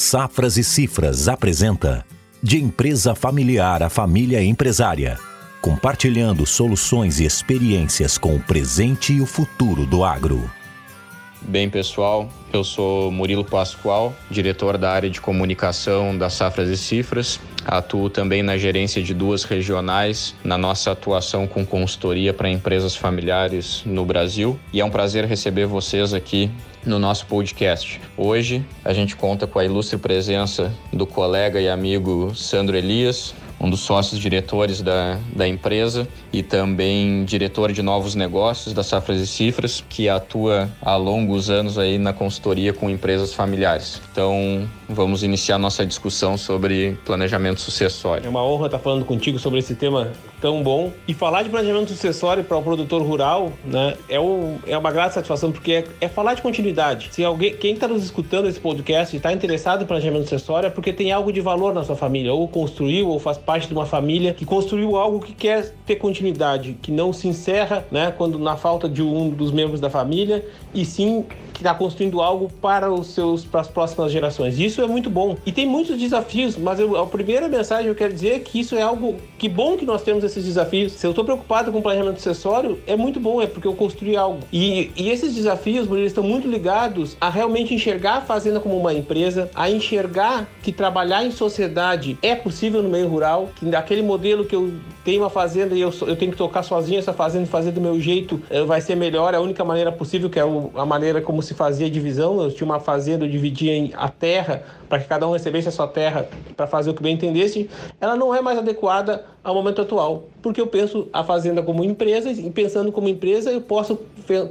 Safras e Cifras apresenta De Empresa Familiar à Família Empresária, compartilhando soluções e experiências com o presente e o futuro do agro. Bem, pessoal, eu sou Murilo Pascoal, diretor da área de comunicação da Safras e Cifras. Atuo também na gerência de duas regionais, na nossa atuação com consultoria para empresas familiares no Brasil. E é um prazer receber vocês aqui no nosso podcast. Hoje a gente conta com a ilustre presença do colega e amigo Sandro Elias, um dos sócios diretores da, da empresa e também diretor de novos negócios da Safras e Cifras, que atua há longos anos aí na consultoria com empresas familiares. Então, vamos iniciar nossa discussão sobre planejamento sucessório. É uma honra estar falando contigo sobre esse tema tão bom. E falar de planejamento sucessório para o produtor rural, né, é, um, é uma grande satisfação, porque é, é falar de continuidade. Se alguém, quem está nos escutando esse podcast está interessado em planejamento sucessório, é porque tem algo de valor na sua família, ou construiu, ou faz parte de uma família que construiu algo que quer ter continuidade, que não se encerra, né, quando na falta de um dos membros da família, e sim que está construindo algo para os seus para as próximas gerações. Isso é muito bom. E tem muitos desafios, mas eu, a primeira mensagem eu quero dizer é que isso é algo que bom que nós temos esses desafios. Se eu estou preocupado com planejamento acessório, é muito bom, é porque eu construí algo. E, e esses desafios, eles estão muito ligados a realmente enxergar a fazenda como uma empresa, a enxergar que trabalhar em sociedade é possível no meio rural, que daquele modelo que eu tenho uma fazenda e eu, eu tenho que tocar sozinho essa fazenda e fazer do meu jeito eh, vai ser melhor, é a única maneira possível, que é a maneira como se fazia divisão, eu tinha uma fazenda, eu dividia a terra para que cada um recebesse a sua terra para fazer o que bem entendesse, ela não é mais adequada ao momento atual, porque eu penso a fazenda como empresa e pensando como empresa eu posso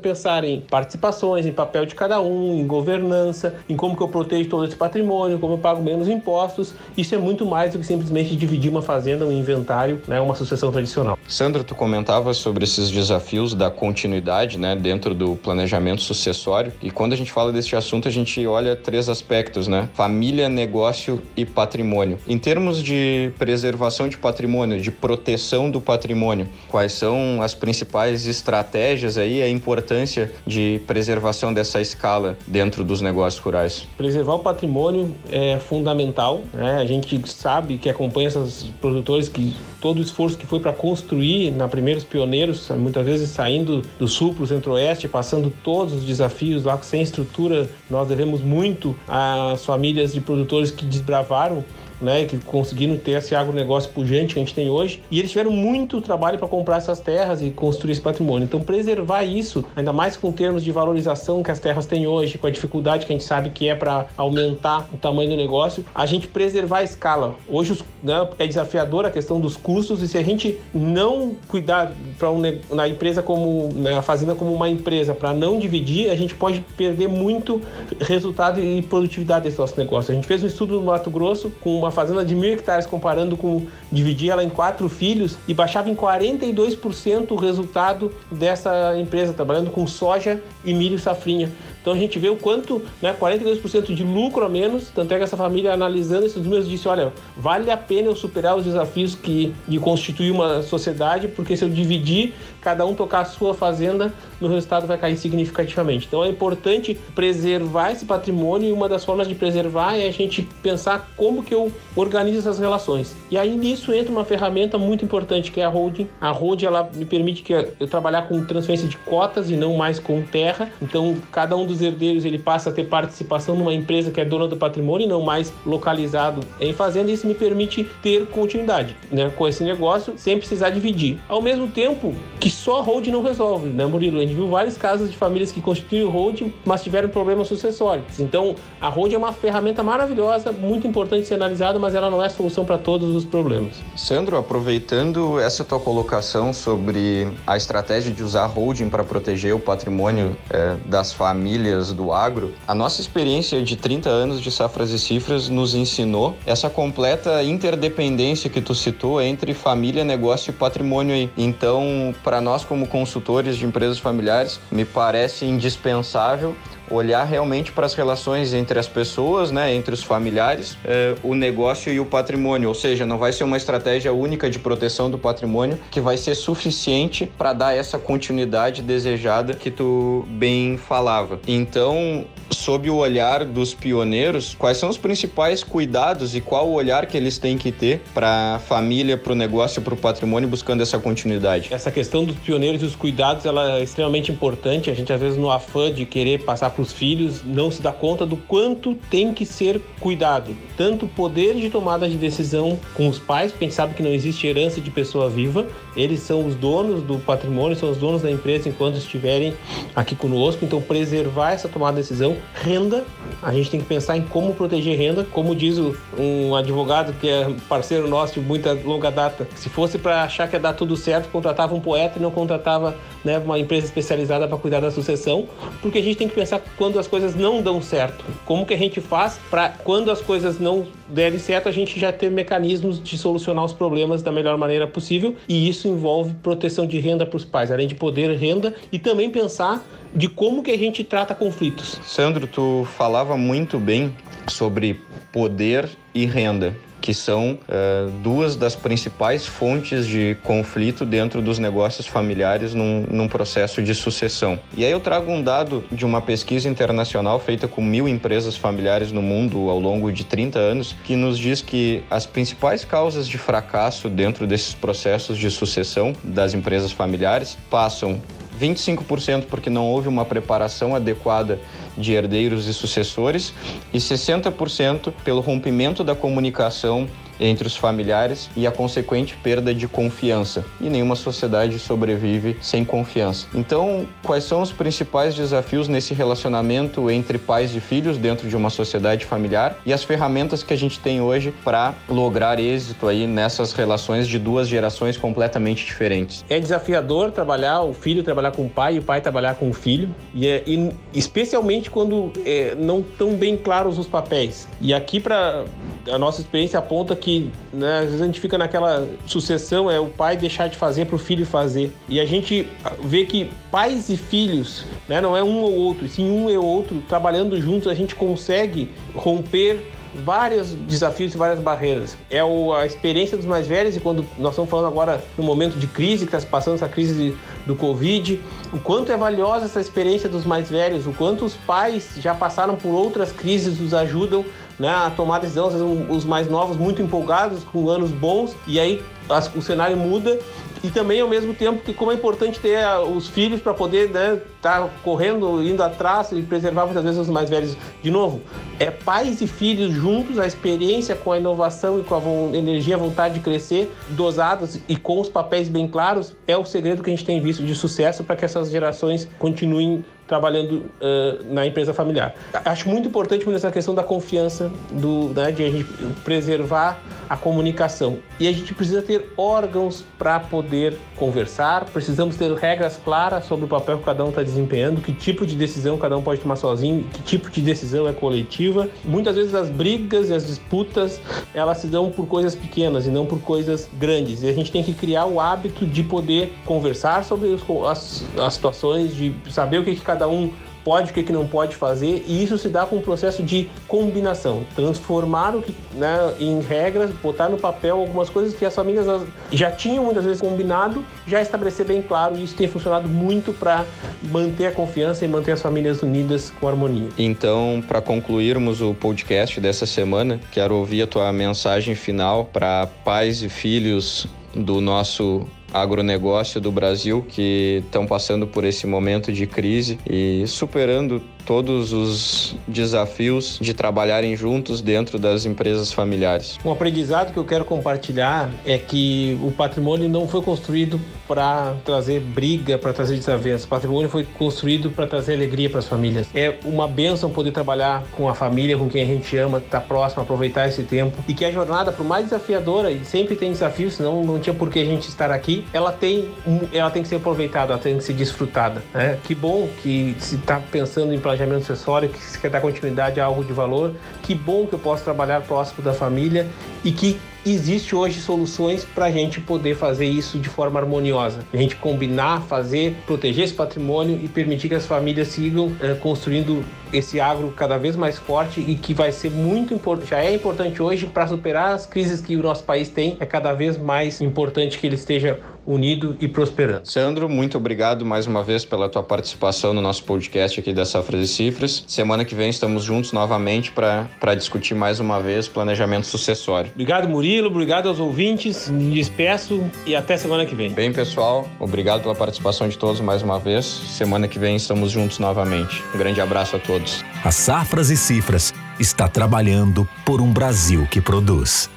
pensar em participações, em papel de cada um, em governança, em como que eu protejo todo esse patrimônio, como eu pago menos impostos. Isso é muito mais do que simplesmente dividir uma fazenda, um inventário, né, uma sucessão tradicional. Sandra, tu comentava sobre esses desafios da continuidade, né, dentro do planejamento sucessório. E quando a gente fala deste assunto, a gente olha três aspectos, né? Família negócio e patrimônio. Em termos de preservação de patrimônio, de proteção do patrimônio, quais são as principais estratégias aí, a importância de preservação dessa escala dentro dos negócios rurais? Preservar o patrimônio é fundamental. Né? A gente sabe que acompanha esses produtores que todo o esforço que foi para construir na primeiros pioneiros, muitas vezes saindo do sul para o centro-oeste, passando todos os desafios lá sem estrutura, nós devemos muito às famílias de produtores que desbravaram né, que conseguiram ter esse agronegócio pujante que a gente tem hoje, e eles tiveram muito trabalho para comprar essas terras e construir esse patrimônio. Então, preservar isso, ainda mais com termos de valorização que as terras têm hoje, com a dificuldade que a gente sabe que é para aumentar o tamanho do negócio, a gente preservar a escala. Hoje né, é desafiador a questão dos custos, e se a gente não cuidar para um, na empresa como, né, a fazenda como uma empresa, para não dividir, a gente pode perder muito resultado e produtividade desse nosso negócio. A gente fez um estudo no Mato Grosso com uma uma fazenda de mil hectares comparando com dividir ela em quatro filhos e baixava em 42% o resultado dessa empresa, trabalhando com soja e milho safrinha. Então a gente vê o quanto, né, 42% de lucro a menos, tanto é que essa família analisando esses números disse, olha, vale a pena eu superar os desafios que de constituir uma sociedade, porque se eu dividir, cada um tocar a sua fazenda, no resultado vai cair significativamente. Então é importante preservar esse patrimônio e uma das formas de preservar é a gente pensar como que eu organizo essas relações. E aí nisso entra uma ferramenta muito importante que é a holding. A holding ela me permite que eu trabalhar com transferência de cotas e não mais com terra. Então cada um dos herdeiros ele passa a ter participação numa empresa que é dona do patrimônio e não mais localizado em fazenda. Isso me permite ter continuidade né, com esse negócio sem precisar dividir. Ao mesmo tempo que só a holding não resolve, né, Murilo? A gente viu vários casos de famílias que constituem o holding, mas tiveram problemas sucessórios. Então a holding é uma ferramenta maravilhosa, muito importante ser analisada, mas ela não é solução para todos os problemas. Sandro, aproveitando essa tua colocação sobre a estratégia de usar holding para proteger o patrimônio é, das famílias famílias do agro, a nossa experiência de 30 anos de safras e cifras nos ensinou essa completa interdependência que tu citou entre família, negócio e patrimônio. Então, para nós como consultores de empresas familiares, me parece indispensável olhar realmente para as relações entre as pessoas, né, entre os familiares, é, o negócio e o patrimônio. Ou seja, não vai ser uma estratégia única de proteção do patrimônio que vai ser suficiente para dar essa continuidade desejada que tu bem falava. Então, sob o olhar dos pioneiros, quais são os principais cuidados e qual o olhar que eles têm que ter para a família, para o negócio, para o patrimônio, buscando essa continuidade? Essa questão dos pioneiros e os cuidados ela é extremamente importante. A gente, às vezes, no afã de querer passar para os filhos, não se dá conta do quanto tem que ser cuidado. Tanto poder de tomada de decisão com os pais, sabe que não existe herança de pessoa viva, eles são os donos do patrimônio, são os donos da empresa enquanto estiverem aqui conosco. Então, preservar essa tomada de decisão. Renda, a gente tem que pensar em como proteger renda. Como diz um advogado que é parceiro nosso de muita longa data, se fosse para achar que ia dar tudo certo, contratava um poeta e não contratava né, uma empresa especializada para cuidar da sucessão, porque a gente tem que pensar quando as coisas não dão certo. Como que a gente faz para quando as coisas não derem certo, a gente já ter mecanismos de solucionar os problemas da melhor maneira possível e isso envolve proteção de renda para os pais, além de poder renda e também pensar de como que a gente trata conflitos. Sandro, tu falava muito bem sobre poder e renda que são uh, duas das principais fontes de conflito dentro dos negócios familiares num, num, processo de sucessão. E aí eu trago um dado de uma pesquisa internacional feita com mil empresas familiares no mundo ao longo de 30 anos, que nos diz que as principais causas de fracasso dentro desses processos de sucessão das empresas familiares passam 25% porque não houve uma preparação adequada de herdeiros e sucessores e 60% pelo rompimento da comunicação entre os familiares e a consequente perda de confiança. E nenhuma sociedade sobrevive sem confiança. Então, quais são os principais desafios nesse relacionamento entre pais e filhos dentro de uma sociedade familiar e as ferramentas que a gente tem hoje para lograr êxito aí nessas relações de duas gerações completamente diferentes? É desafiador trabalhar o filho trabalhar com o pai e o pai trabalhar com o filho e, é, e especialmente quando é, não estão bem claros os papéis. E aqui para a nossa experiência aponta que que né, às vezes a gente fica naquela sucessão, é o pai deixar de fazer para o filho fazer. E a gente vê que pais e filhos, né, não é um ou outro, sim um e outro, trabalhando juntos, a gente consegue romper vários desafios e várias barreiras. É o, a experiência dos mais velhos e quando nós estamos falando agora no momento de crise, que está passando essa crise do Covid, o quanto é valiosa essa experiência dos mais velhos, o quanto os pais já passaram por outras crises, nos ajudam né, a tomar decisão, os mais novos muito empolgados, com anos bons, e aí as, o cenário muda e também ao mesmo tempo que como é importante ter a, os filhos para poder estar né, tá correndo, indo atrás e preservar muitas vezes os mais velhos. De novo, é pais e filhos juntos, a experiência com a inovação e com a energia, a vontade de crescer, dosados e com os papéis bem claros, é o segredo que a gente tem visto de sucesso para que essas gerações continuem trabalhando uh, na empresa familiar. Acho muito importante essa questão da confiança, do, né, de a gente preservar a comunicação. E a gente precisa ter órgãos para poder conversar, precisamos ter regras claras sobre o papel que cada um está desempenhando, que tipo de decisão cada um pode tomar sozinho, que tipo de decisão é coletiva. Muitas vezes as brigas e as disputas elas se dão por coisas pequenas e não por coisas grandes. E a gente tem que criar o hábito de poder conversar sobre as, as situações, de saber o que, que cada cada um pode, o que, que não pode fazer, e isso se dá com um processo de combinação, transformar o que né, em regras, botar no papel algumas coisas que as famílias já tinham muitas vezes combinado, já estabelecer bem claro, e isso tem funcionado muito para manter a confiança e manter as famílias unidas com harmonia. Então, para concluirmos o podcast dessa semana, quero ouvir a tua mensagem final para pais e filhos do nosso agronegócio do Brasil que estão passando por esse momento de crise e superando todos os desafios de trabalharem juntos dentro das empresas familiares. Um aprendizado que eu quero compartilhar é que o patrimônio não foi construído para trazer briga, para trazer desavença. O patrimônio foi construído para trazer alegria para as famílias. É uma benção poder trabalhar com a família, com quem a gente ama, estar tá próximo, aproveitar esse tempo e que a jornada, por mais desafiadora, e sempre tem desafios, senão não tinha por que a gente estar aqui, ela tem, ela tem que ser aproveitada, ela tem que ser desfrutada. Né? Que bom que se está pensando em sucessório, que se quer dar continuidade a algo de valor. Que bom que eu posso trabalhar próximo da família e que existe hoje soluções para a gente poder fazer isso de forma harmoniosa. A gente combinar, fazer, proteger esse patrimônio e permitir que as famílias sigam é, construindo esse agro cada vez mais forte e que vai ser muito importante, já é importante hoje para superar as crises que o nosso país tem, é cada vez mais importante que ele esteja unido e prosperando. Sandro, muito obrigado mais uma vez pela tua participação no nosso podcast aqui da Safras e Cifras. Semana que vem estamos juntos novamente para discutir mais uma vez planejamento sucessório. Obrigado, Murilo, obrigado aos ouvintes, me despeço e até semana que vem. Bem, pessoal, obrigado pela participação de todos mais uma vez. Semana que vem estamos juntos novamente. Um grande abraço a todos. Safras e Cifras está trabalhando por um Brasil que produz.